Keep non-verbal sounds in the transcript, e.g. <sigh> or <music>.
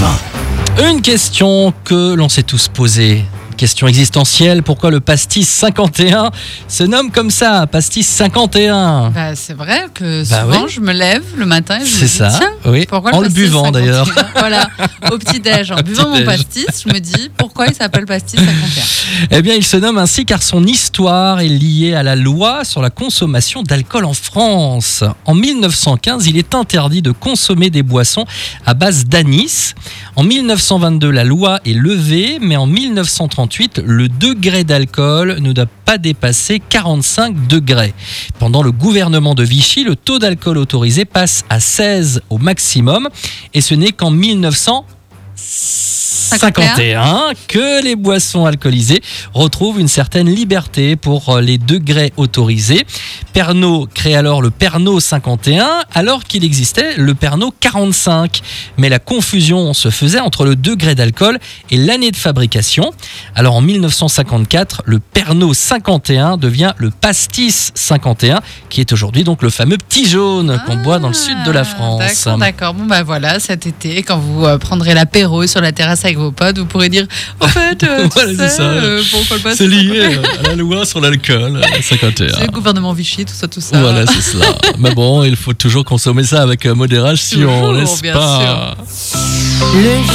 20. Une question que l'on s'est tous posée. Question existentielle, pourquoi le pastis 51 se nomme comme ça, pastis 51 Bah, c'est vrai que Bah souvent oui. je me lève le matin et je me C'est dis ça, tiens, oui. pourquoi En le buvant, 51? d'ailleurs. <laughs> Voilà, au petit-déj. En <laughs> Au buvant mon pastis, je me dis pourquoi il s'appelle pastis 51 <laughs> Eh bien, il se nomme ainsi car son histoire est liée à la loi sur la consommation d'alcool en France. En 1915, il est interdit de consommer des boissons à base d'anis. En 1922, la loi est levée, mais en 1938, le degré d'alcool ne doit pas dépasser 45 degrés. Pendant le gouvernement de Vichy, le taux d'alcool autorisé passe à 16 au maximum, et ce n'est qu'en 1951 que les boissons alcoolisées retrouvent une certaine liberté pour euh, les degrés autorisés. Pernod crée alors le Pernod 51 alors qu'il existait le Pernod 45. Mais la confusion se faisait entre le degré d'alcool et l'année de fabrication. Alors en 1954, le Pernod 51 devient le Pastis 51 qui est aujourd'hui donc le fameux petit jaune qu'on boit dans le sud de la Ah, France. D'accord, d'accord. Bon, bah voilà, cet été, quand vous euh, prendrez l'apéro sur la terrasse avec vos potes, vous pourrez dire En fait, euh, tu <laughs> Voilà, c'est sais, ça. euh, pourquoi C'est lié euh, à la loi sur l'alcool, euh, <laughs> 51. C'est le gouvernement Vichy, tout ça, tout ça. Voilà, c'est cela. <laughs> Mais bon, il faut toujours consommer ça avec euh, modération, n'est-ce pas Le